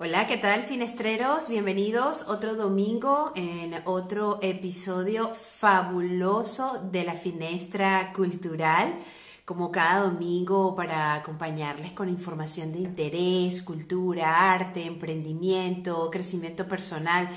Hola, ¿qué tal finestreros? Bienvenidos otro domingo en otro episodio fabuloso de la Finestra Cultural. Como cada domingo para acompañarles con información de interés, cultura, arte, emprendimiento, crecimiento personal,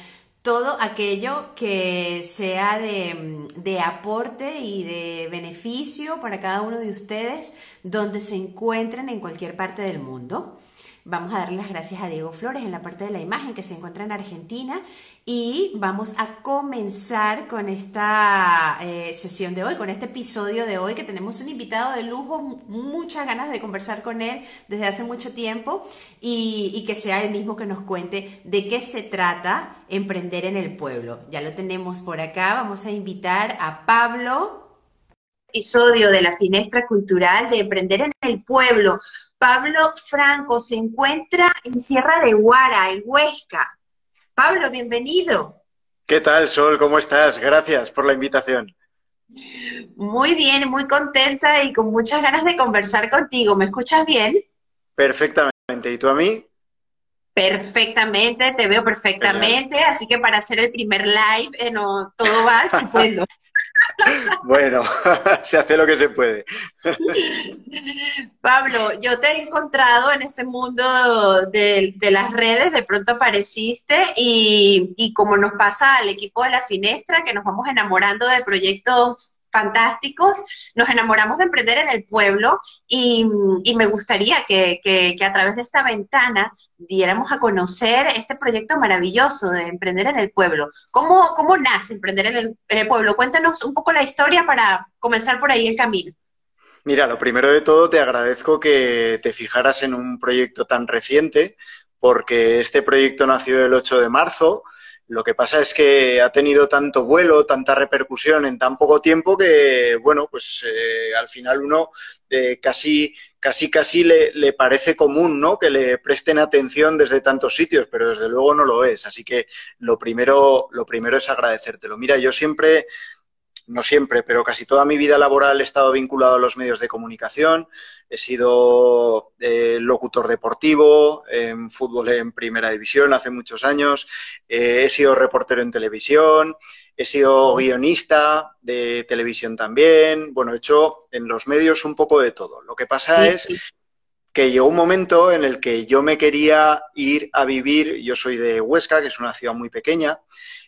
todo aquello que sea de, de, aporte y de beneficio para cada uno de ustedes donde se encuentren en cualquier parte del mundo. Vamos a darle las gracias a Diego Flores en la parte de la imagen que se encuentra en Argentina y vamos a comenzar con esta eh, sesión de hoy, con este episodio de hoy que tenemos un invitado de lujo, muchas ganas de conversar con él desde hace mucho tiempo y, y que sea el mismo que nos cuente de qué se trata emprender en el pueblo. Ya lo tenemos por acá, vamos a invitar a Pablo episodio de la Finestra Cultural de Emprender en el Pueblo. Pablo Franco se encuentra en Sierra de Guara, en Huesca. Pablo, bienvenido. ¿Qué tal, Sol? ¿Cómo estás? Gracias por la invitación. Muy bien, muy contenta y con muchas ganas de conversar contigo. ¿Me escuchas bien? Perfectamente. ¿Y tú a mí? Perfectamente, te veo perfectamente. Así que para hacer el primer live, eh, no, todo va estupendo. Bueno, se hace lo que se puede. Pablo, yo te he encontrado en este mundo de, las redes, de pronto apareciste y, y, como nos pasa al equipo de la Finestra, que nos vamos enamorando de proyectos fantásticos, nos enamoramos de emprender en el pueblo y, me gustaría que, a través de esta ventana diéramos a conocer este proyecto maravilloso de emprender en el pueblo. ¿Cómo, cómo nace emprender en el, en el pueblo? Cuéntanos un poco la historia para comenzar por ahí el camino. Mira, lo primero de todo te agradezco que te fijaras en un proyecto tan reciente, porque este proyecto nació el 8 de marzo, lo que pasa es que ha tenido tanto vuelo, tanta repercusión en tan poco tiempo que, bueno, pues eh, al final uno eh, casi, casi, casi le, le, parece común, ¿no? Que le presten atención desde tantos sitios, pero desde luego no lo es. Así que lo primero, lo primero es agradecértelo. Mira, yo siempre no siempre, pero casi toda mi vida laboral he estado vinculado a los medios de comunicación. He sido eh, locutor deportivo en fútbol en primera división hace muchos años. Eh, he sido reportero en televisión. He sido guionista de televisión también. Bueno, he hecho en los medios un poco de todo. Lo que pasa es que llegó un momento en el que yo me quería ir a vivir. Yo soy de Huesca, que es una ciudad muy pequeña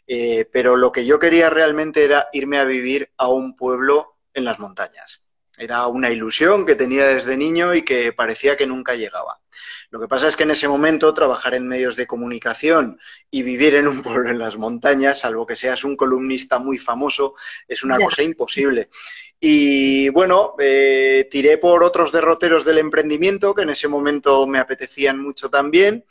eh, pero lo que yo quería realmente era irme a vivir a un pueblo en las montañas. Era una ilusión que tenía desde niño y que parecía que nunca llegaba. Lo que pasa es que en ese momento trabajar en medios de comunicación y vivir en un pueblo en las montañas, salvo que seas un columnista muy famoso, es una cosa imposible. Y bueno, eh, tiré por otros derroteros del emprendimiento que en ese momento me apetecían mucho también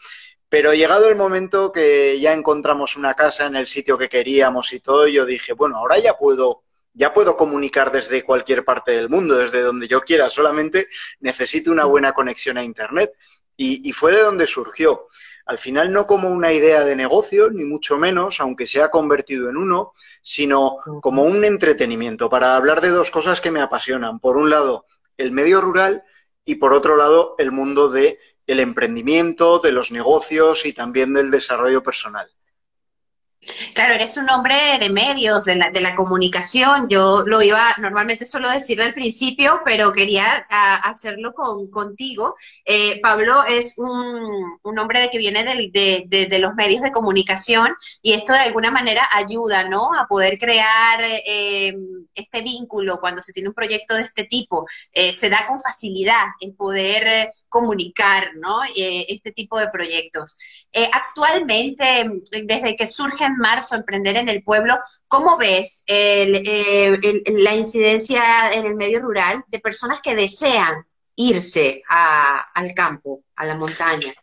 pero llegado el momento que ya encontramos una casa en el sitio que queríamos y todo, yo dije, bueno, ahora ya puedo, ya puedo comunicar desde cualquier parte del mundo, desde donde yo quiera, solamente necesito una buena conexión a Internet. Y, y fue de donde surgió. Al final no como una idea de negocio, ni mucho menos, aunque se ha convertido en uno, sino como un entretenimiento para hablar de dos cosas que me apasionan. Por un lado, el medio rural y por otro lado, el mundo de el emprendimiento, de los negocios y también del desarrollo personal. Claro, eres un hombre de medios, de la, de la, comunicación. Yo lo iba normalmente solo decirlo al principio, pero quería hacerlo con, contigo. Eh, Pablo es un, un, hombre que viene de, de, de, los medios de comunicación y esto de alguna manera ayuda, ¿no? A poder crear eh, este vínculo cuando se tiene un proyecto de este tipo. Eh, se da con facilidad el poder comunicar ¿no? Eh, este tipo de proyectos. Eh, actualmente, desde que surge en marzo Emprender en el Pueblo, ¿cómo ves eh, la incidencia en el medio rural de personas que desean irse al campo, a la montaña?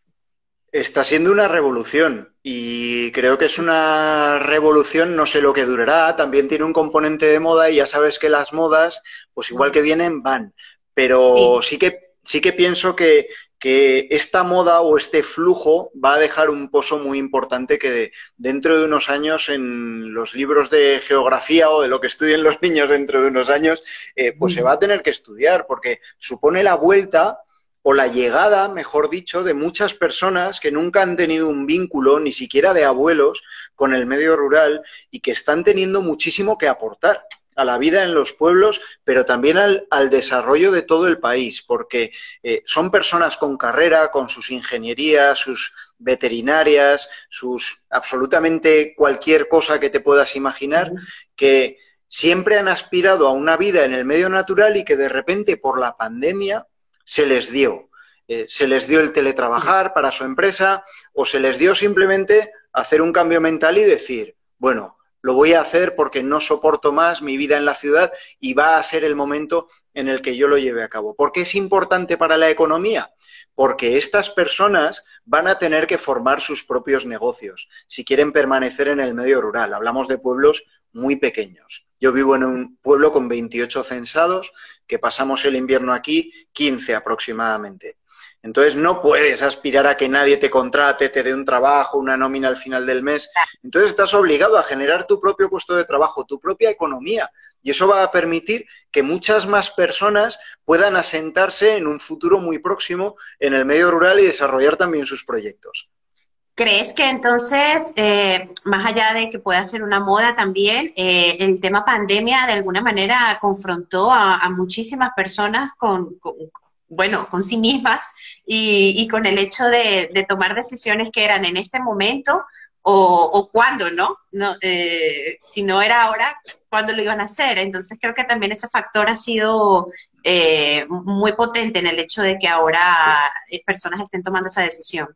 Está siendo una revolución y creo que es una revolución, no sé lo que durará, también tiene un componente de moda y ya sabes que las modas, pues igual que vienen, van. Pero sí que sí que pienso que, esta moda o este flujo va a dejar un pozo muy importante que dentro de unos años en los libros de geografía o de lo que estudien los niños dentro de unos años, eh, pues se va a tener que estudiar porque supone la vuelta o la llegada, mejor dicho, de muchas personas que nunca han tenido un vínculo, ni siquiera de abuelos, con el medio rural y que están teniendo muchísimo que aportar a la vida en los pueblos, pero también al, desarrollo de todo el país, porque eh, son personas con carrera, con sus ingenierías, sus veterinarias, sus absolutamente cualquier cosa que te puedas imaginar, que siempre han aspirado a una vida en el medio natural y que de repente por la pandemia se les dio. Eh, se les dio el teletrabajar para su empresa o se les dio simplemente hacer un cambio mental y decir, bueno, lo voy a hacer porque no soporto más mi vida en la ciudad y va a ser el momento en el que yo lo lleve a cabo. ¿Por qué es importante para la economía? Porque estas personas van a tener que formar sus propios negocios si quieren permanecer en el medio rural. Hablamos de pueblos muy pequeños. Yo vivo en un pueblo con 28 censados, que pasamos el invierno aquí 15 aproximadamente. Entonces no puedes aspirar a que nadie te contrate, te dé un trabajo, una nómina al final del mes. Entonces estás obligado a generar tu propio puesto de trabajo, tu propia economía. Y eso va a permitir que muchas más personas puedan asentarse en un futuro muy próximo en el medio rural y desarrollar también sus proyectos. ¿Crees que entonces, eh, más allá de que pueda ser una moda también, eh, el tema pandemia de alguna manera confrontó a, muchísimas personas con, bueno, con sí mismas y, con el hecho de, tomar decisiones que eran en este momento o, o ¿no? no eh, si no era ahora, ¿cuándo lo iban a hacer? Entonces creo que también ese factor ha sido eh, muy potente en el hecho de que ahora personas estén tomando esa decisión.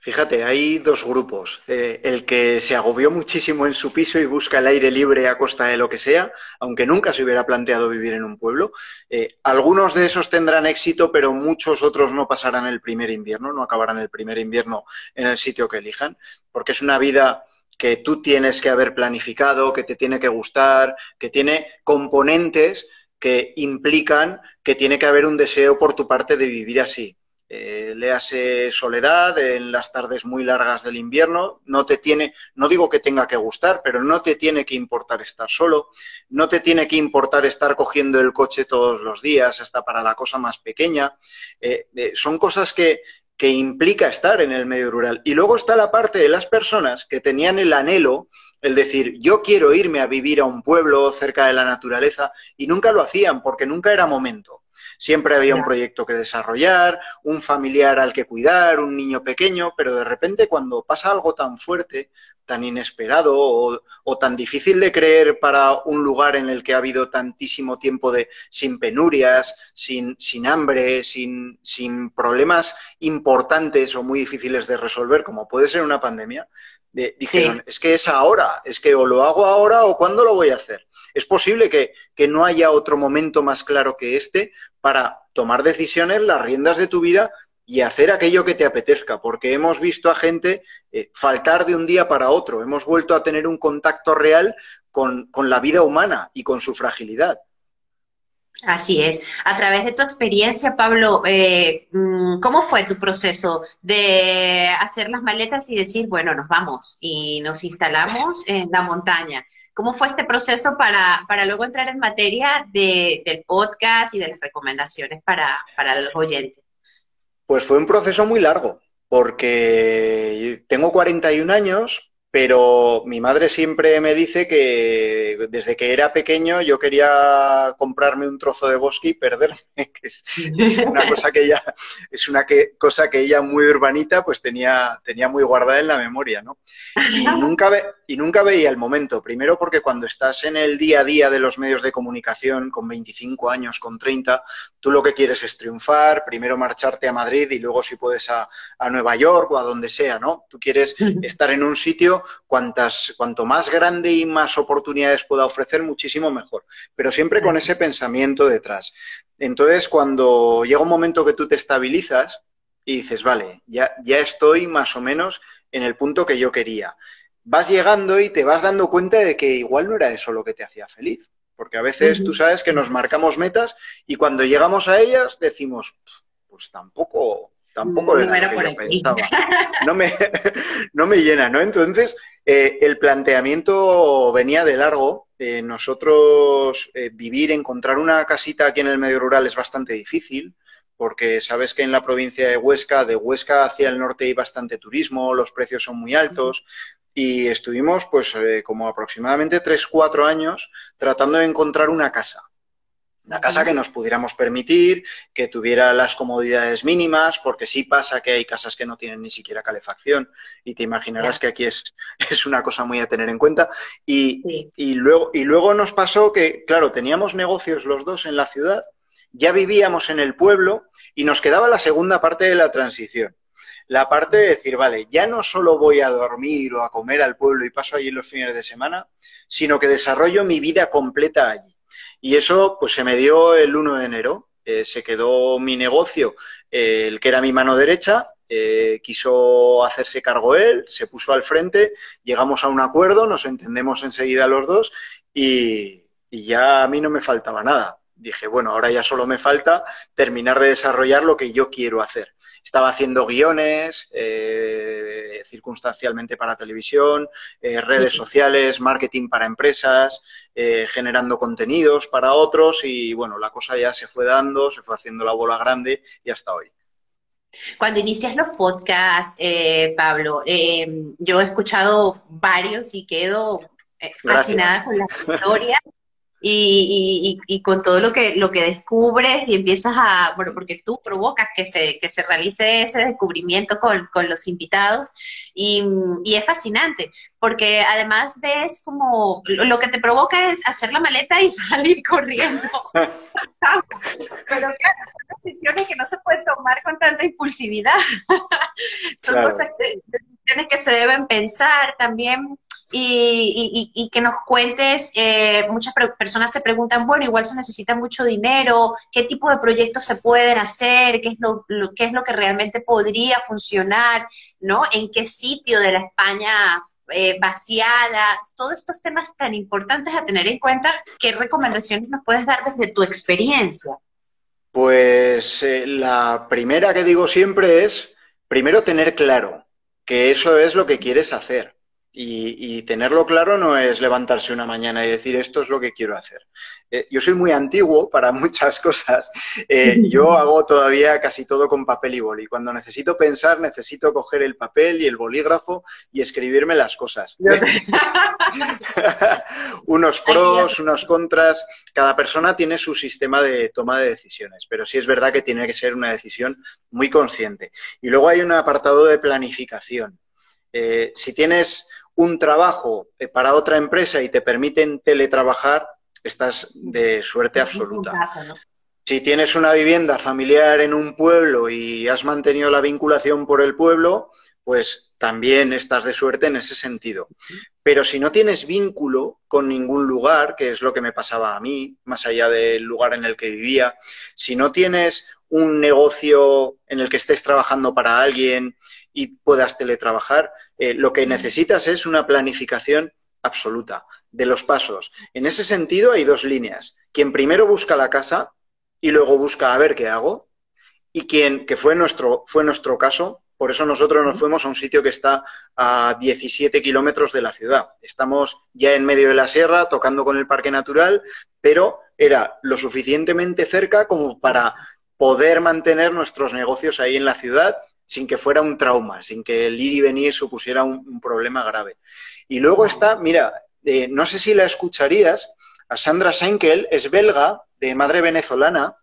Fíjate, hay dos grupos. Eh, el que se agobió muchísimo en su piso y busca el aire libre a costa de lo que sea, aunque nunca se hubiera planteado vivir en un pueblo. Eh, algunos de esos tendrán éxito, pero muchos otros no pasarán el primer invierno, no acabarán el primer invierno en el sitio que elijan, porque es una vida que tú tienes que haber planificado, que te tiene que gustar, que tiene componentes que implican que tiene que haber un deseo por tu parte de vivir así eh, léase soledad en las tardes muy largas del invierno, no te tiene, no digo que tenga que gustar, pero no te tiene que importar estar solo, no te tiene que importar estar cogiendo el coche todos los días, hasta para la cosa más pequeña. Eh, eh, son cosas que, que implica estar en el medio rural. Y luego está la parte de las personas que tenían el anhelo, el decir, yo quiero irme a vivir a un pueblo cerca de la naturaleza, y nunca lo hacían porque nunca era momento. Siempre había un proyecto que desarrollar, un familiar al que cuidar, un niño pequeño, pero de repente cuando pasa algo tan fuerte, tan inesperado o, tan difícil de creer para un lugar en el que ha habido tantísimo tiempo de sin penurias, sin, sin hambre, sin, sin problemas importantes o muy difíciles de resolver, como puede ser una pandemia, dijeron, es que es ahora, es que o lo hago ahora o cuándo lo voy a hacer. Es posible que, no haya otro momento más claro que este para tomar decisiones, las riendas de tu vida y hacer aquello que te apetezca, porque hemos visto a gente eh, faltar de un día para otro, hemos vuelto a tener un contacto real con, con la vida humana y con su fragilidad. Así es. A través de tu experiencia, Pablo, eh, mm, ¿cómo fue tu proceso de hacer las maletas y decir, bueno, nos vamos y nos instalamos en la montaña? ¿Cómo fue este proceso para, para luego entrar en materia del podcast y de las recomendaciones para, para los oyentes? Pues fue un proceso muy largo, porque tengo 41 años, pero mi madre siempre me dice que desde que era pequeño yo quería comprarme un trozo de bosque y perderme, que es, una cosa que ella, es una cosa que ella muy urbanita pues tenía, tenía muy guardada en la memoria, ¿no? Y nunca, y nunca veía el momento, primero porque cuando estás en el día a día de los medios de comunicación, con 25 años, con 30, tú lo que quieres es triunfar, primero marcharte a Madrid y luego si puedes a, a Nueva York o a donde sea, ¿no? Tú quieres estar en un sitio cuantas, cuanto más grande y más oportunidades pueda ofrecer, muchísimo mejor. Pero siempre con ese pensamiento detrás. Entonces, cuando llega un momento que tú te estabilizas y dices, vale, ya, ya estoy más o menos en el punto que yo quería. Vas llegando y te vas dando cuenta de que igual no era eso lo que te hacía feliz. Porque a veces tú sabes que nos marcamos metas y cuando llegamos a ellas decimos, pues tampoco, tampoco no era, por pensaba. No me, no me llena, ¿no? Entonces, eh, el planteamiento venía de largo. Eh, nosotros eh, vivir, encontrar una casita aquí en el medio rural es bastante difícil porque sabes que en la provincia de Huesca, de Huesca hacia el norte hay bastante turismo, los precios son muy altos, y estuvimos pues eh, como aproximadamente 3-4 años tratando de encontrar una casa. Una casa que nos pudiéramos permitir, que tuviera las comodidades mínimas, porque sí pasa que hay casas que no tienen ni siquiera calefacción y te imaginarás que aquí es, es, una cosa muy a tener en cuenta. Y, y, luego, y luego nos pasó que, claro, teníamos negocios los dos en la ciudad, ya vivíamos en el pueblo y nos quedaba la segunda parte de la transición la parte de decir, vale, ya no solo voy a dormir o a comer al pueblo y paso allí los fines de semana, sino que desarrollo mi vida completa allí. Y eso pues se me dio el 1 de enero. Eh, se quedó mi negocio, eh, el que era mi mano derecha, eh, quiso hacerse cargo él, se puso al frente, llegamos a un acuerdo, nos entendemos enseguida los dos y, y ya a mí no me faltaba nada. Dije, bueno, ahora ya solo me falta terminar de desarrollar lo que yo quiero hacer estaba haciendo guiones, eh, circunstancialmente para televisión, eh, redes sociales, marketing para empresas, eh, generando contenidos para otros y bueno, la cosa ya se fue dando, se fue haciendo la bola grande y hasta hoy. Cuando inicias los podcasts, Pablo, yo he escuchado varios y quedo fascinada con la historia y, y, y, con todo lo que, lo que descubres y empiezas a, bueno, porque tú provocas que se, que se realice ese descubrimiento con, con los invitados y, y, es fascinante, porque además ves como lo que te provoca es hacer la maleta y salir corriendo. Pero claro, son decisiones que no se pueden tomar con tanta impulsividad. son cosas que, decisiones que se deben pensar también y, que nos cuentes, eh, muchas personas se preguntan, bueno, igual se necesita mucho dinero, qué tipo de proyectos se pueden hacer, qué es lo, qué es lo que realmente podría funcionar, ¿no? En qué sitio de la España eh, vaciada, todos estos temas tan importantes a tener en cuenta, ¿qué recomendaciones nos puedes dar desde tu experiencia? Pues eh, la primera que digo siempre es, primero tener claro que eso es lo que quieres hacer. Y, tenerlo claro no es levantarse una mañana y decir esto es lo que quiero hacer. Eh, yo soy muy antiguo para muchas cosas. Eh, yo hago todavía casi todo con papel y boli. Cuando necesito pensar, necesito coger el papel y el bolígrafo y escribirme las cosas. unos pros, unos contras. Cada persona tiene su sistema de toma de decisiones, pero sí es verdad que tiene que ser una decisión muy consciente. Y luego hay un apartado de planificación. Eh, si tienes un trabajo eh, para otra empresa y te permiten teletrabajar, estás de suerte absoluta. Si tienes una vivienda familiar en un pueblo y has mantenido la vinculación por el pueblo, pues también estás de suerte en ese sentido. Pero si no tienes vínculo con ningún lugar, que es lo que me pasaba a mí, más allá del lugar en el que vivía, si no tienes un negocio en el que estés trabajando para alguien y puedas teletrabajar, eh, lo que necesitas es una planificación absoluta de los pasos. En ese sentido hay dos líneas. Quien primero busca la casa y luego busca a ver qué hago, y quien, que fue nuestro, fue nuestro caso, por eso nosotros nos fuimos a un sitio que está a 17 kilómetros de la ciudad. Estamos ya en medio de la sierra, tocando con el parque natural, pero era lo suficientemente cerca como para poder mantener nuestros negocios ahí en la ciudad sin que fuera un trauma, sin que el ir y venir supusiera un, problema grave. Y luego está, mira, eh, no sé si la escucharías, a Sandra Senkel, es belga, de madre venezolana.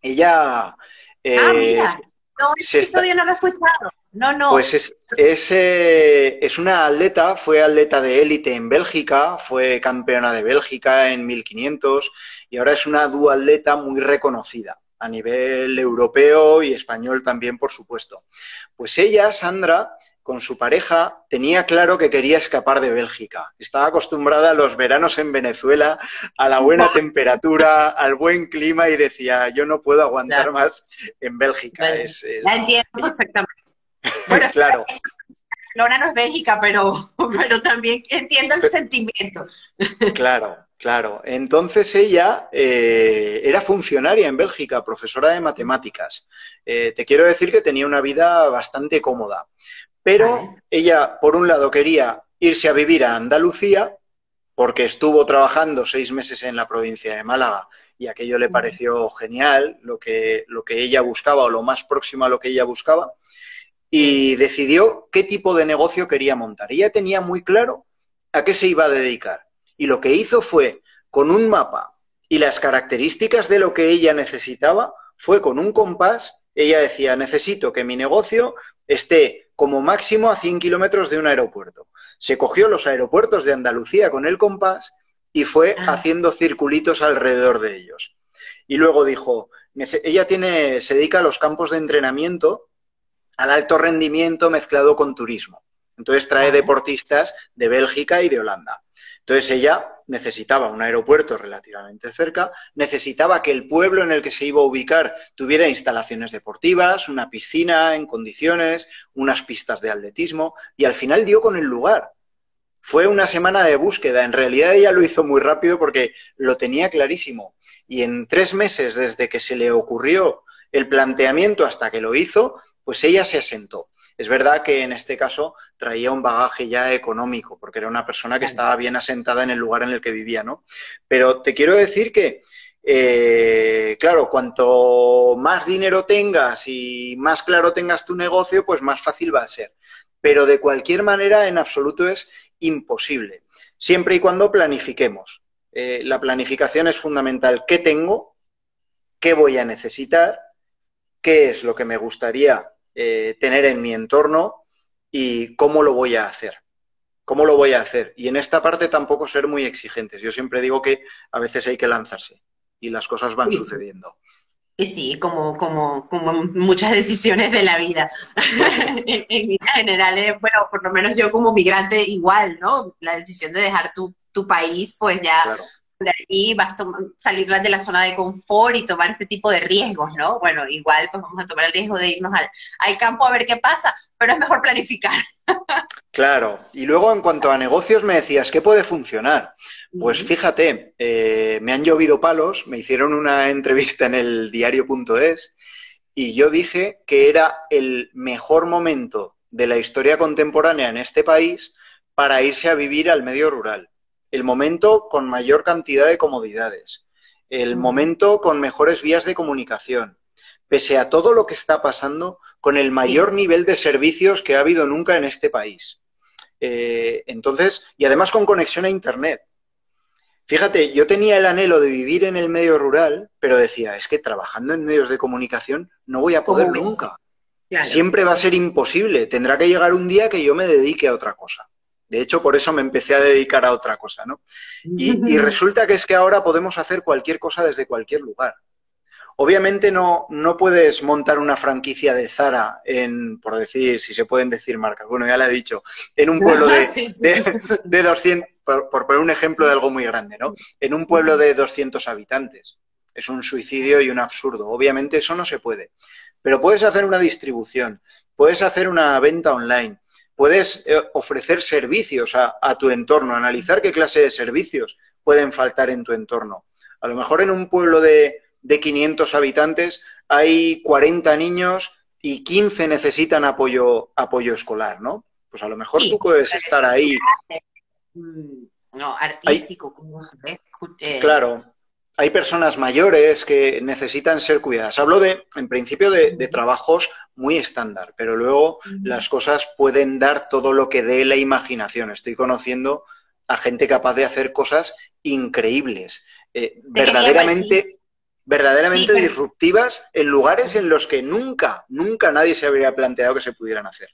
Ella... Eh, ah, mira. No, ese episodio no lo he escuchado. No, no. Pues es, es, eh, es, una atleta, fue atleta de élite en Bélgica, fue campeona de Bélgica en 1500 y ahora es una duatleta muy reconocida a nivel europeo y español también, por supuesto. Pues ella, Sandra, con su pareja, tenía claro que quería escapar de Bélgica. Estaba acostumbrada a los veranos en Venezuela, a la buena temperatura, al buen clima y decía, yo no puedo aguantar más en Bélgica. La entiendo perfectamente. Bueno, claro. Barcelona no es Bélgica, pero, pero también entiendo el sentimiento. Claro, Claro, entonces ella eh, era funcionaria en Bélgica, profesora de matemáticas. Eh, te quiero decir que tenía una vida bastante cómoda, pero ella, por un lado, quería irse a vivir a Andalucía, porque estuvo trabajando seis meses en la provincia de Málaga y aquello le pareció genial, lo que, lo que ella buscaba o lo más próximo a lo que ella buscaba, y decidió qué tipo de negocio quería montar. Ella tenía muy claro a qué se iba a dedicar. Y lo que hizo fue, con un mapa y las características de lo que ella necesitaba, fue con un compás, ella decía, necesito que mi negocio esté como máximo a 100 kilómetros de un aeropuerto. Se cogió los aeropuertos de Andalucía con el compás y fue ah. haciendo circulitos alrededor de ellos. Y luego dijo, ella tiene, se dedica a los campos de entrenamiento al alto rendimiento mezclado con turismo. Entonces trae deportistas de Bélgica y de Holanda. Entonces ella necesitaba un aeropuerto relativamente cerca, necesitaba que el pueblo en el que se iba a ubicar tuviera instalaciones deportivas, una piscina en condiciones, unas pistas de atletismo y al final dio con el lugar. Fue una semana de búsqueda. En realidad ella lo hizo muy rápido porque lo tenía clarísimo. Y en tres meses desde que se le ocurrió el planteamiento hasta que lo hizo, pues ella se asentó. Es verdad que en este caso traía un bagaje ya económico, porque era una persona que estaba bien asentada en el lugar en el que vivía, ¿no? Pero te quiero decir que, eh, claro, cuanto más dinero tengas y más claro tengas tu negocio, pues más fácil va a ser. Pero de cualquier manera, en absoluto es imposible, siempre y cuando planifiquemos. Eh, la planificación es fundamental. ¿Qué tengo? ¿Qué voy a necesitar? qué es lo que me gustaría eh, tener en mi entorno y cómo lo voy a hacer. ¿Cómo lo voy a hacer? Y en esta parte tampoco ser muy exigentes. Yo siempre digo que a veces hay que lanzarse y las cosas van sucediendo. Y sí, como, como, como muchas decisiones de la vida. en, en general, eh, bueno, por lo menos yo como migrante igual, ¿no? La decisión de dejar tu, tu país, pues ya de ahí vas a salir de la zona de confort y tomar este tipo de riesgos, ¿no? Bueno, igual pues vamos a tomar el riesgo de irnos al, campo a ver qué pasa, pero es mejor planificar. Claro, y luego en cuanto a negocios me decías, ¿qué puede funcionar? Pues fíjate, eh, me han llovido palos, me hicieron una entrevista en el diario.es y yo dije que era el mejor momento de la historia contemporánea en este país para irse a vivir al medio rural el momento con mayor cantidad de comodidades, el momento con mejores vías de comunicación, pese a todo lo que está pasando, con el mayor nivel de servicios que ha habido nunca en este país. Eh, entonces, y además con conexión a Internet. Fíjate, yo tenía el anhelo de vivir en el medio rural, pero decía, es que trabajando en medios de comunicación no voy a poder nunca. Siempre va a ser imposible. Tendrá que llegar un día que yo me dedique a otra cosa. De hecho, por eso me empecé a dedicar a otra cosa, ¿no? Y, resulta que es que ahora podemos hacer cualquier cosa desde cualquier lugar. Obviamente no, no puedes montar una franquicia de Zara en, por decir, si se pueden decir marcas, bueno, ya le he dicho, en un pueblo de, de, 200, por, por, poner un ejemplo de algo muy grande, ¿no? En un pueblo de 200 habitantes. Es un suicidio y un absurdo. Obviamente eso no se puede. Pero puedes hacer una distribución, puedes hacer una venta online, puedes eh, ofrecer servicios a, tu entorno, analizar qué clase de servicios pueden faltar en tu entorno. A lo mejor en un pueblo de, de 500 habitantes hay 40 niños y 15 necesitan apoyo, apoyo escolar, ¿no? Pues a lo mejor tú puedes estar ahí. Mm, no, artístico, como se eh, Claro, hay personas mayores que necesitan ser cuidadas. Hablo de, en principio, de, trabajos muy estándar, pero luego las cosas pueden dar todo lo que dé la imaginación. Estoy conociendo a gente capaz de hacer cosas increíbles, eh, verdaderamente, verdaderamente disruptivas en lugares en los que nunca, nunca nadie se habría planteado que se pudieran hacer.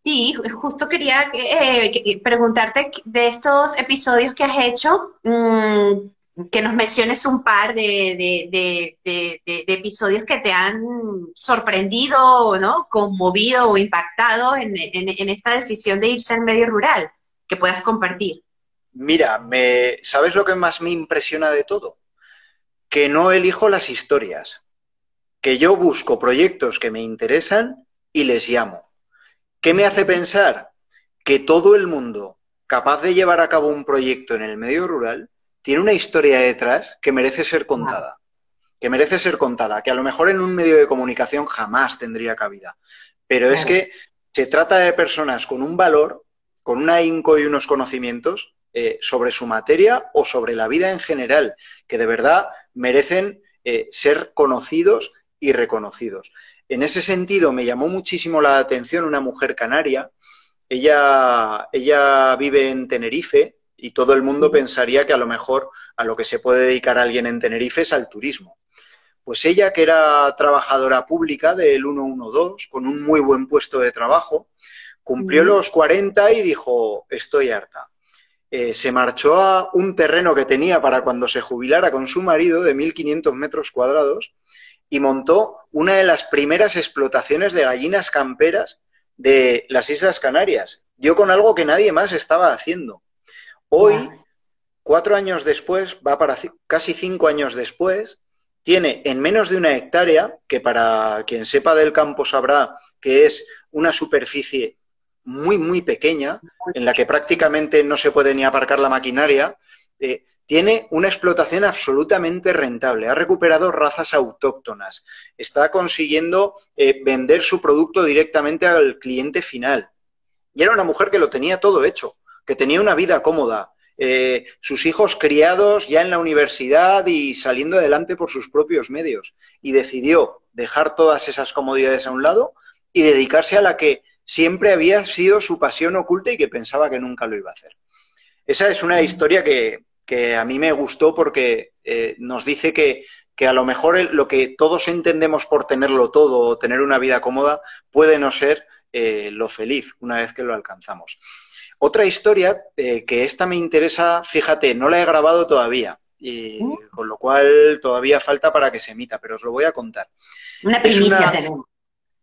Sí, justo quería eh, preguntarte de estos episodios que has hecho, mm, que nos menciones un par de, episodios que te han sorprendido, ¿no? conmovido o impactado en, esta decisión de irse al medio rural, que puedas compartir. Mira, me, ¿sabes lo que más me impresiona de todo? Que no elijo las historias, que yo busco proyectos que me interesan y les llamo. ¿Qué me hace pensar? Que todo el mundo capaz de llevar a cabo un proyecto en el medio rural tiene una historia detrás que merece ser contada. Que merece ser contada, que a lo mejor en un medio de comunicación jamás tendría cabida. Pero es que se trata de personas con un valor, con un ahínco y unos conocimientos eh, sobre su materia o sobre la vida en general, que de verdad merecen eh, ser conocidos y reconocidos. En ese sentido, me llamó muchísimo la atención una mujer canaria. Ella, ella vive en Tenerife y todo el mundo pensaría que a lo mejor a lo que se puede dedicar alguien en Tenerife es al turismo. Pues ella, que era trabajadora pública del 112, con un muy buen puesto de trabajo, cumplió los 40 y dijo, estoy harta. Eh, se marchó a un terreno que tenía para cuando se jubilara con su marido de 1.500 metros cuadrados y montó una de las primeras explotaciones de gallinas camperas de las Islas Canarias. Dio con algo que nadie más estaba haciendo. Hoy, cuatro años después, va para casi cinco años después, tiene en menos de una hectárea, que para quien sepa del campo sabrá que es una superficie muy, muy pequeña, en la que prácticamente no se puede ni aparcar la maquinaria, eh, tiene una explotación absolutamente rentable. Ha recuperado razas autóctonas. Está consiguiendo eh, vender su producto directamente al cliente final. Y era una mujer que lo tenía todo hecho, que tenía una vida cómoda, eh, sus hijos criados ya en la universidad y saliendo adelante por sus propios medios. Y decidió dejar todas esas comodidades a un lado y dedicarse a la que siempre había sido su pasión oculta y que pensaba que nunca lo iba a hacer. Esa es una historia que, a mí me gustó porque eh, nos dice que, a lo mejor lo que todos entendemos por tenerlo todo o tener una vida cómoda puede no ser eh, lo feliz una vez que lo alcanzamos. Otra historia eh, que esta me interesa, fíjate, no la he grabado todavía, y uh. con lo cual todavía falta para que se emita, pero os lo voy a contar. Una primicia tenemos.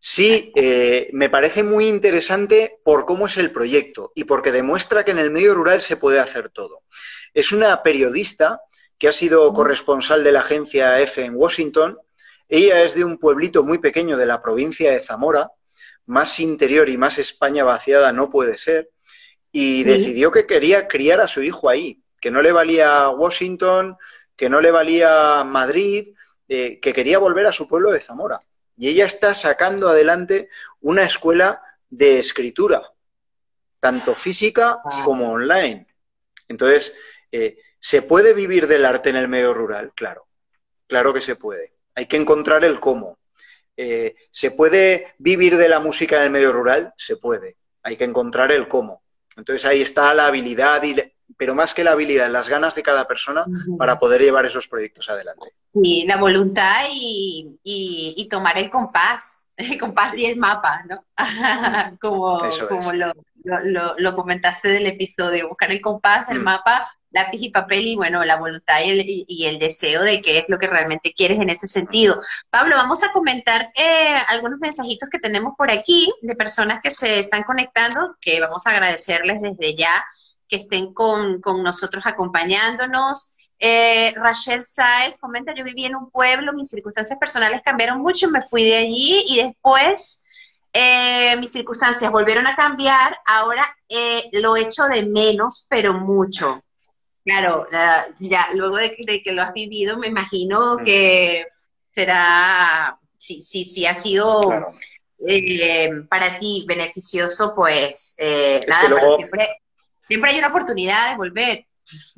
Sí, eh, me parece muy interesante por cómo es el proyecto y porque demuestra que en el medio rural se puede hacer todo. Es una periodista que ha sido corresponsal de la agencia EFE en Washington. Ella es de un pueblito muy pequeño de la provincia de Zamora, más interior y más España vaciada no puede ser, y decidió que quería criar a su hijo ahí, que no le valía Washington, que no le valía Madrid, eh, que quería volver a su pueblo de Zamora. Y ella está sacando adelante una escuela de escritura, tanto física como online. Entonces, eh, ¿se puede vivir del arte en el medio rural? Claro, claro que se puede. Hay que encontrar el cómo. Eh, ¿Se puede vivir de la música en el medio rural? Se puede. Hay que encontrar el cómo. Entonces ahí está la habilidad, y, pero más que la habilidad, las ganas de cada persona para poder llevar esos proyectos adelante. Y la voluntad y, tomar el compás, el compás y el mapa, ¿no? como como lo, lo, comentaste del episodio, buscar el compás, el mm. mapa, lápiz y papel y bueno, la voluntad y el, y el, deseo de qué es lo que realmente quieres en ese sentido. Pablo, vamos a comentar eh, algunos mensajitos que tenemos por aquí de personas que se están conectando, que vamos a agradecerles desde ya que estén con, nosotros acompañándonos. Eh, Rachel Saez comenta, yo viví en un pueblo, mis circunstancias personales cambiaron mucho, me fui de allí y después eh, mis circunstancias volvieron a cambiar, ahora eh, lo echo de menos, pero mucho. Claro, ya luego de, que lo has vivido, me imagino mm. que será, sí, sí, ha sido eh, para ti beneficioso, pues nada, siempre, siempre hay una oportunidad de volver.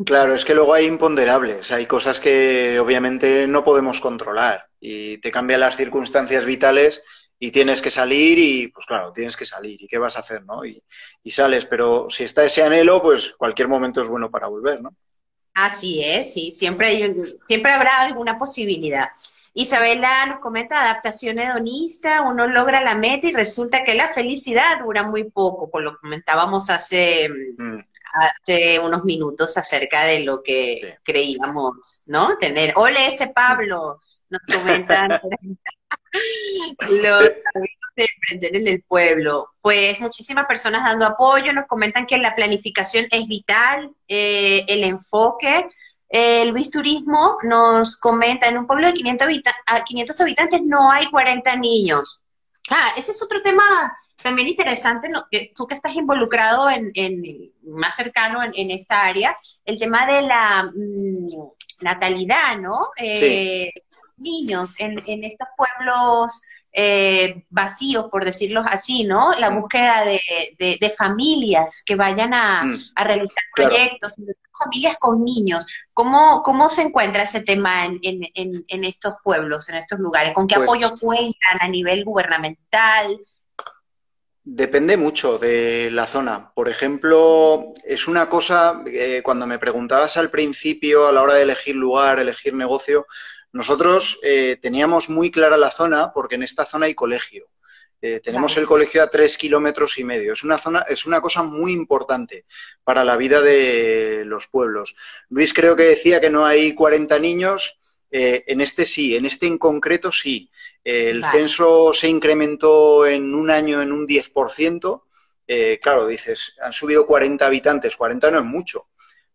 Claro, es que luego hay imponderables, hay cosas que obviamente no podemos controlar y te cambian las circunstancias vitales y tienes que salir y, pues claro, tienes que salir. ¿Y qué vas a hacer, no? Y, sales, pero si está ese anhelo, pues cualquier momento es bueno para volver, ¿no? Así es, sí, siempre, hay, siempre habrá alguna posibilidad. Isabela nos comenta adaptación hedonista, uno logra la meta y resulta que la felicidad dura muy poco, por lo que comentábamos hace, mm. hace unos minutos acerca de lo que creíamos, ¿no? Tener. Ole ese Pablo, nos comentan. Los de emprender en el pueblo. Pues muchísimas personas dando apoyo, nos comentan que la planificación es vital, eh, el enfoque. el Luis Turismo nos comenta, en un pueblo de 500, 500 habitantes no hay 40 niños. Ah, ese es otro tema también interesante, tú que estás involucrado en, más cercano en, esta área, el tema de la mm, natalidad, ¿no? Eh, niños en, en estos pueblos eh, vacíos, por decirlo así, ¿no? La búsqueda de, familias que vayan a, mm. realizar proyectos, familias con niños. ¿Cómo, ¿Cómo se encuentra ese tema en, en, estos pueblos, en estos lugares? ¿Con qué pues apoyo cuentan a nivel gubernamental? Depende mucho de la zona. Por ejemplo, es una cosa, eh, cuando me preguntabas al principio, a la hora de elegir lugar, elegir negocio, nosotros eh, teníamos muy clara la zona porque en esta zona hay colegio. Eh, tenemos el colegio a tres kilómetros y medio. Es una zona, es una cosa muy importante para la vida de los pueblos. Luis creo que decía que no hay 40 niños. en este sí, en este en concreto sí el censo se incrementó en un año en un 10%. Eh, claro, dices, han subido 40 habitantes, 40 no es mucho,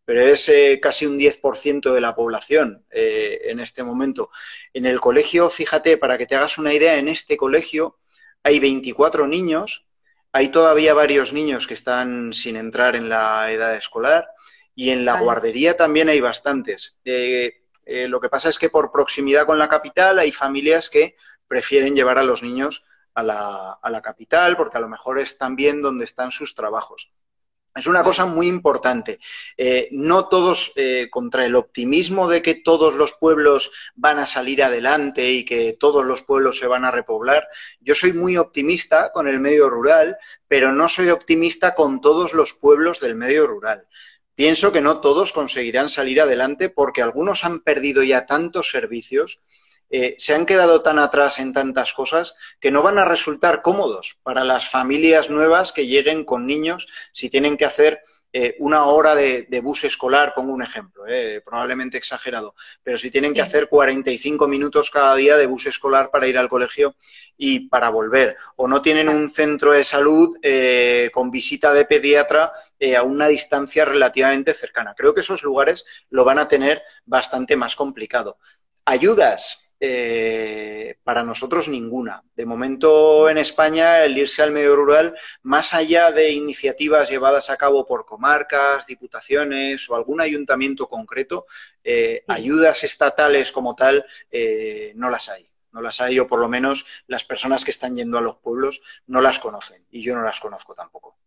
pero es eh, casi un 10% de la población eh, en este momento. En el colegio, fíjate, para que te hagas una idea, en este colegio hay 24 niños, hay todavía varios niños que están sin entrar en la edad escolar y en la guardería también hay bastantes. lo que pasa es que por proximidad con la capital hay familias que prefieren llevar a los niños a la, a la capital porque a lo mejor es también donde están sus trabajos. Es una cosa muy importante. Eh, no todos, eh, contra el optimismo de que todos los pueblos van a salir adelante y que todos los pueblos se van a repoblar, yo soy muy optimista con el medio rural, pero no soy optimista con todos los pueblos del medio rural. Pienso que no todos conseguirán salir adelante porque algunos han perdido ya tantos servicios eh, se han quedado tan atrás en tantas cosas que no van a resultar cómodos para las familias nuevas que lleguen con niños si tienen que hacer eh, una hora de, bus escolar, pongo un ejemplo, eh, probablemente exagerado, pero si tienen que hacer 45 minutos cada día de bus escolar para ir al colegio y para volver, o no tienen un centro de salud con visita de pediatra a una distancia relativamente cercana. Creo que esos lugares lo van a tener bastante más complicado. Ayudas, eh, para nosotros ninguna. De momento en España el irse al medio rural, más allá de iniciativas llevadas a cabo por comarcas, diputaciones o algún ayuntamiento concreto, eh, ayudas estatales como tal eh, no las hay. No las hay o por lo menos las personas que están yendo a los pueblos no las conocen y yo no las conozco tampoco.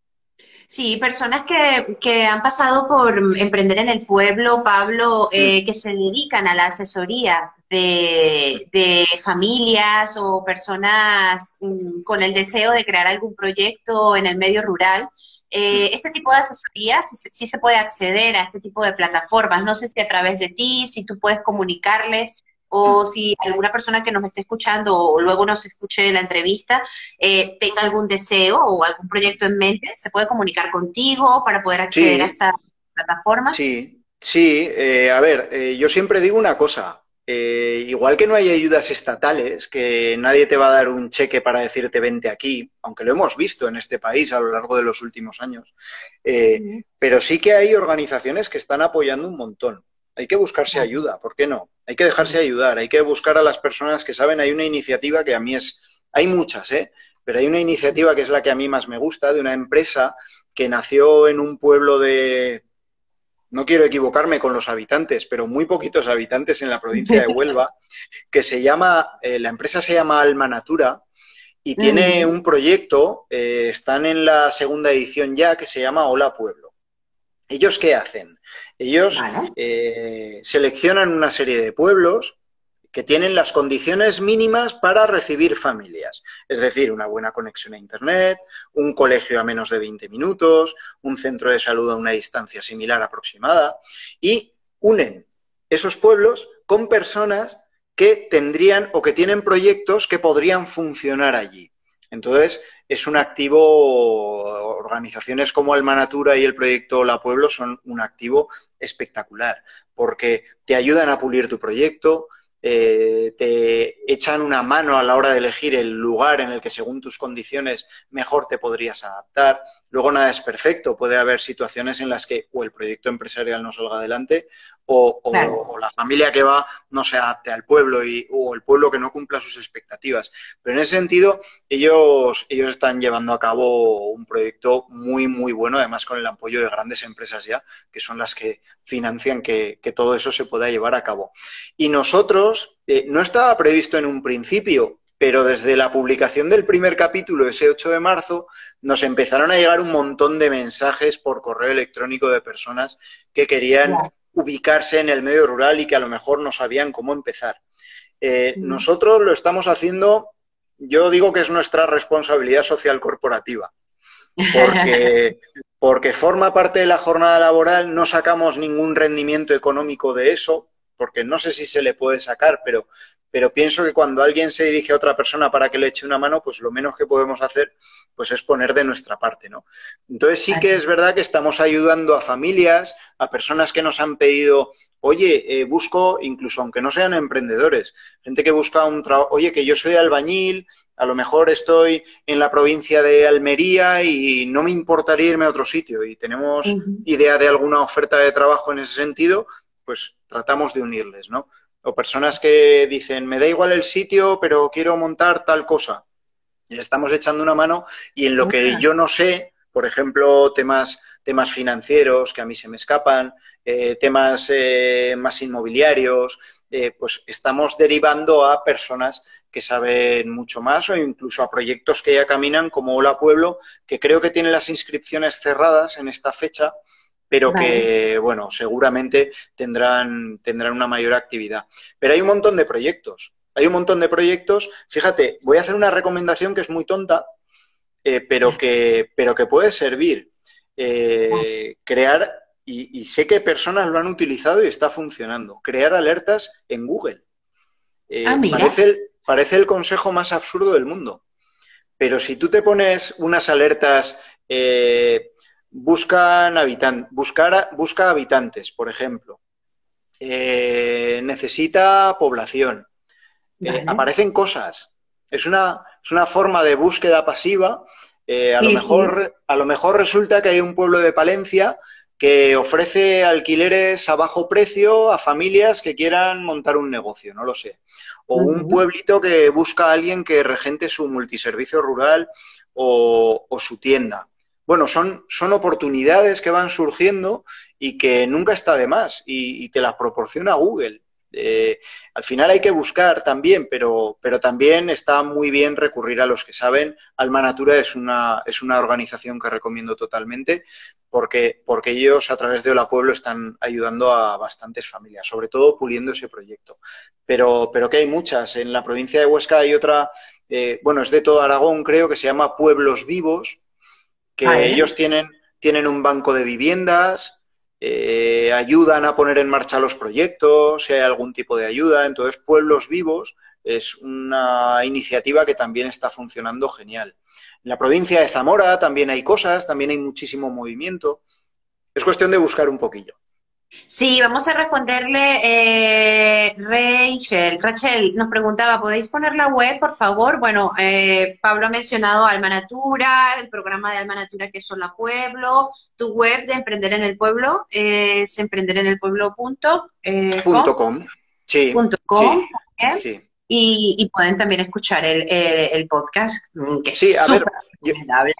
Sí, personas que, que, han pasado por emprender en el pueblo, Pablo, eh, mm. que se dedican a la asesoría de, de familias o personas mm, con el deseo de crear algún proyecto en el medio rural. Eh, mm. este tipo de asesoría sí, sí, se puede acceder a este tipo de plataformas. No sé si a través de ti, si tú puedes comunicarles o si alguna persona que nos esté escuchando o luego nos escuche la entrevista eh, tenga algún deseo o algún proyecto en mente, se puede comunicar contigo para poder acceder a esta plataforma. Sí, sí. Eh, a ver, eh, yo siempre digo una cosa. igual que no hay ayudas estatales, que nadie te va a dar un cheque para decirte vente aquí, aunque lo hemos visto en este país a lo largo de los últimos años, pero sí que hay organizaciones que están apoyando un montón. Hay que buscarse ayuda, ¿por qué no? Hay que dejarse ayudar, hay que buscar a las personas que saben. Hay una iniciativa que a mí es, hay muchas, ¿eh? Pero hay una iniciativa que es la que a mí más me gusta, de una empresa que nació en un pueblo de, no quiero equivocarme con los habitantes, pero muy poquitos habitantes en la provincia de Huelva, que se llama, eh, la empresa se llama Alma Natura y tiene un proyecto, eh, están en la segunda edición ya, que se llama Hola Pueblo. ¿Ellos qué hacen? Ellos eh, seleccionan una serie de pueblos que tienen las condiciones mínimas para recibir familias, es decir, una buena conexión a Internet, un colegio a menos de 20 minutos, un centro de salud a una distancia similar aproximada, y unen esos pueblos con personas que tendrían o que tienen proyectos que podrían funcionar allí. Entonces, es un activo, organizaciones como Alma Natura y el proyecto La Pueblo son un activo espectacular, porque te ayudan a pulir tu proyecto, eh, te echan una mano a la hora de elegir el lugar en el que según tus condiciones mejor te podrías adaptar. Luego nada es perfecto, puede haber situaciones en las que o el proyecto empresarial no salga adelante o, la familia que va no se adapte al pueblo y, o el pueblo que no cumpla sus expectativas. Pero en ese sentido, ellos, ellos están llevando a cabo un proyecto muy, muy bueno, además con el apoyo de grandes empresas ya, que son las que financian que, todo eso se pueda llevar a cabo. Y nosotros, eh, no estaba previsto en un principio, pero desde la publicación del primer capítulo, ese 8 de marzo, nos empezaron a llegar un montón de mensajes por correo electrónico de personas que querían ubicarse en el medio rural y que a lo mejor no sabían cómo empezar. Eh, nosotros lo estamos haciendo, yo digo que es nuestra responsabilidad social corporativa, porque, porque forma parte de la jornada laboral, no sacamos ningún rendimiento económico de eso, porque no sé si se le puede sacar, pero, pero pienso que cuando alguien se dirige a otra persona para que le eche una mano, pues lo menos que podemos hacer pues es poner de nuestra parte, ¿no? Entonces sí que es verdad que estamos ayudando a familias, a personas que nos han pedido, oye, eh, busco, incluso aunque no sean emprendedores, gente que busca un trabajo, oye, que yo soy albañil, a lo mejor estoy en la provincia de Almería y no me importaría irme a otro sitio y tenemos idea de alguna oferta de trabajo en ese sentido, pues tratamos de unirles, ¿no? O personas que dicen, me da igual el sitio, pero quiero montar tal cosa. Y le estamos echando una mano y en lo que yo no sé, por ejemplo, temas, temas financieros que a mí se me escapan, eh, temas eh, más inmobiliarios, eh, pues estamos derivando a personas que saben mucho más o incluso a proyectos que ya caminan como Hola Pueblo, que creo que tiene las inscripciones cerradas en esta fecha pero que, bueno, seguramente tendrán, tendrán una mayor actividad. Pero hay un montón de proyectos. Hay un montón de proyectos. Fíjate, voy a hacer una recomendación que es muy tonta, eh, pero, que, pero que puede servir. Eh, crear, y, sé que personas lo han utilizado y está funcionando, crear alertas en Google. Eh, ah, parece, el, parece el consejo más absurdo del mundo. Pero si tú te pones unas alertas buscan habitan buscar, busca habitantes, por ejemplo. Eh, necesita población. Eh, aparecen cosas. Es una, es una, forma de búsqueda pasiva. Eh, a, lo mejor, a lo mejor resulta que hay un pueblo de Palencia que ofrece alquileres a bajo precio a familias que quieran montar un negocio, no lo sé. O un pueblito que busca a alguien que regente su multiservicio rural o, o su tienda bueno, son, son oportunidades que van surgiendo y que nunca está de más y, te las proporciona Google. Eh, al final hay que buscar también, pero, pero también está muy bien recurrir a los que saben. Alma Natura es una, es una organización que recomiendo totalmente porque, porque ellos a través de Hola Pueblo están ayudando a bastantes familias, sobre todo puliendo ese proyecto. Pero, pero que hay muchas. En la provincia de Huesca hay otra, eh, bueno, es de todo Aragón, creo, que se llama Pueblos Vivos, que ellos tienen, tienen un banco de viviendas, eh, ayudan a poner en marcha los proyectos, si hay algún tipo de ayuda. Entonces, Pueblos Vivos es una iniciativa que también está funcionando genial. En la provincia de Zamora también hay cosas, también hay muchísimo movimiento. Es cuestión de buscar un poquillo. Sí, vamos a responderle eh, Rachel. Rachel nos preguntaba, ¿podéis poner la web, por favor? Bueno, eh, Pablo ha mencionado Alma Natura, el programa de Alma Natura que es Sola Pueblo, tu web de Emprender en el Pueblo es emprenderenelpueblo.com. Eh, com. Sí. com, Y, pueden también escuchar el, podcast, mm, que sí, a ver,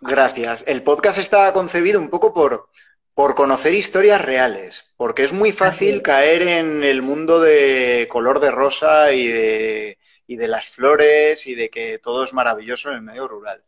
Gracias. El podcast está concebido un poco por por conocer historias reales, porque es muy fácil caer en el mundo de color de rosa y de, y de las flores y de que todo es maravilloso en el medio rural.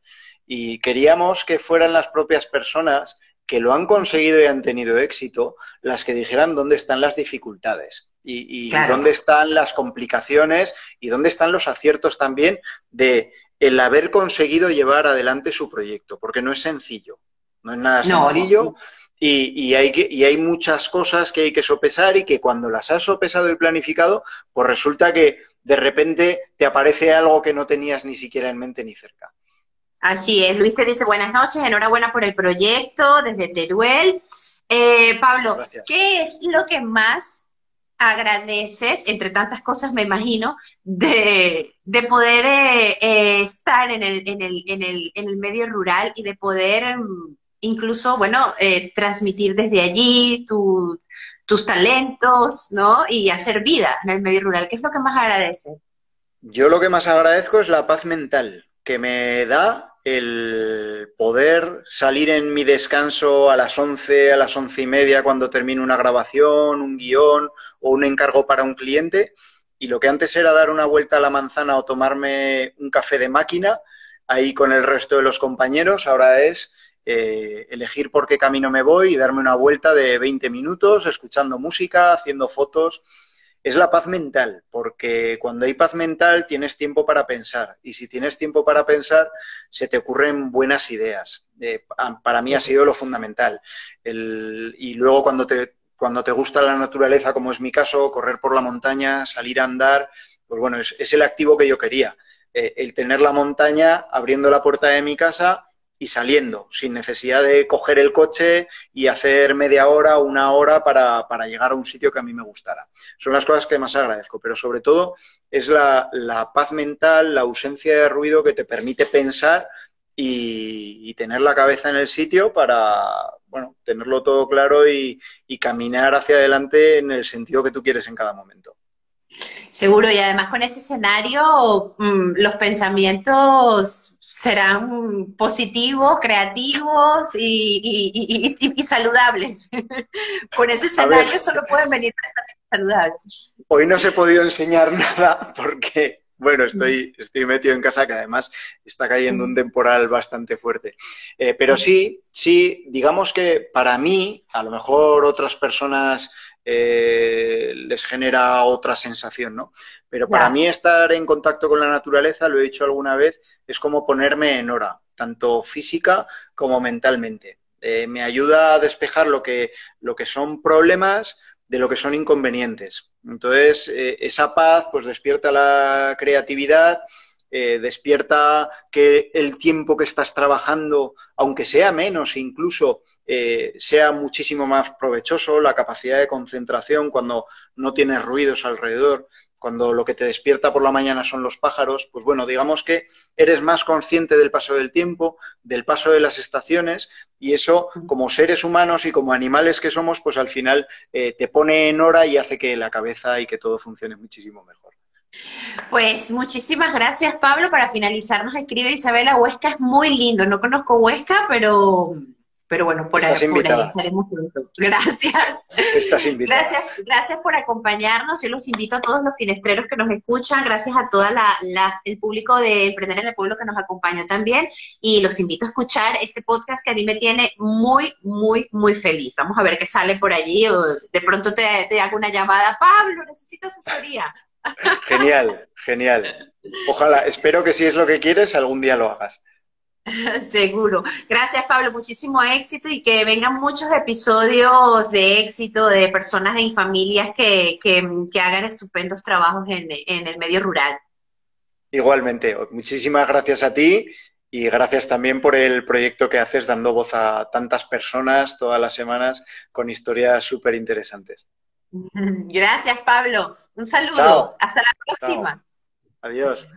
Y queríamos que fueran las propias personas que lo han conseguido y han tenido éxito las que dijeran dónde están las dificultades y, dónde están las complicaciones y dónde están los aciertos también de el haber conseguido llevar adelante su proyecto, porque no es sencillo, no es nada sencillo. Y, hay que, y hay muchas cosas que hay que sopesar y que cuando las has sopesado y planificado, pues resulta que de repente te aparece algo que no tenías ni siquiera en mente ni cerca. Así es. Luis te dice buenas noches, enhorabuena por el proyecto desde Teruel. Eh, Pablo, ¿qué es lo que más agradeces, entre tantas cosas me imagino, de, poder eh, eh, estar en el, en, el, en, el, en el medio rural y de poder em, incluso, bueno, eh, transmitir desde allí tus talentos, ¿no? Y hacer vida en el medio rural. ¿Qué es lo que más agradece? Yo lo que más agradezco es la paz mental que me da el poder salir en mi descanso a las once, a las once y media cuando termino una grabación, un guion o un encargo para un cliente y lo que antes era dar una vuelta a la manzana o tomarme un café de máquina, ahí con el resto de los compañeros, ahora es eh, elegir por qué camino me voy y darme una vuelta de 20 minutos, escuchando música, haciendo fotos. Es la paz mental, porque cuando hay paz mental tienes tiempo para pensar y si tienes tiempo para pensar se te ocurren buenas ideas. Eh, para mí ha sido lo fundamental. y luego cuando te, cuando te gusta la naturaleza, como es mi caso, correr por la montaña, salir a andar, pues bueno, es, el activo que yo quería. Eh, el tener la montaña abriendo la puerta de mi casa y saliendo, sin necesidad de coger el coche y hacer media hora o una hora para, llegar a un sitio que a mí me gustara. Son las cosas que más agradezco, pero sobre todo es la, paz mental, la ausencia de ruido que te permite pensar y, tener la cabeza en el sitio para, bueno, tenerlo todo claro y, y caminar hacia adelante en el sentido que tú quieres en cada momento. Seguro, y además con ese escenario, mm, los pensamientos serán positivos, creativos y, saludables. Con ese escenario solo pueden venir saludables. Hoy no se he podido enseñar nada porque, bueno, estoy, estoy metido en casa que además está cayendo un temporal bastante fuerte. Eh, pero sí, sí, digamos que para mí, a lo mejor otras personas eh, les genera otra sensación, ¿no? Pero para mí estar en contacto con la naturaleza, lo he dicho alguna vez, es como ponerme en hora, tanto física como mentalmente. Eh, me ayuda a despejar lo que, lo que son problemas de lo que son inconvenientes. Entonces, eh, esa paz pues despierta la creatividad, eh, despierta que el tiempo que estás trabajando, aunque sea menos incluso, sea muchísimo más provechoso, la capacidad de concentración cuando no tienes ruidos alrededor cuando lo que te despierta por la mañana son los pájaros, pues bueno, digamos que eres más consciente del paso del tiempo, del paso de las estaciones, y eso, como seres humanos y como animales que somos, pues al final eh, te pone en hora y hace que la cabeza y que todo funcione muchísimo mejor. Pues muchísimas gracias, Pablo. Para finalizar, nos escribe Isabela, Huesca es muy lindo. No conozco Huesca, pero pero bueno, por, ahí, estaremos pronto. Gracias. Estás invitada. Gracias, gracias por acompañarnos. Yo los invito a todos los finestreros que nos escuchan, gracias a todo el público de Emprender en el Pueblo que nos acompañó también. Y los invito a escuchar este podcast que a mí me tiene muy, muy, muy feliz. Vamos a ver qué sale por allí. O de pronto te, te hago una llamada. Pablo, necesito asesoría. Genial, genial. Ojalá, espero que si es lo que quieres, algún día lo hagas. Seguro. Gracias, Pablo. Muchísimo éxito y que vengan muchos episodios de éxito de personas y familias que, hagan estupendos trabajos en, en, el medio rural. Igualmente. Muchísimas gracias a ti y gracias también por el proyecto que haces dando voz a tantas personas todas las semanas con historias súper interesantes. Gracias, Pablo. Un saludo. Hasta la próxima. Adiós.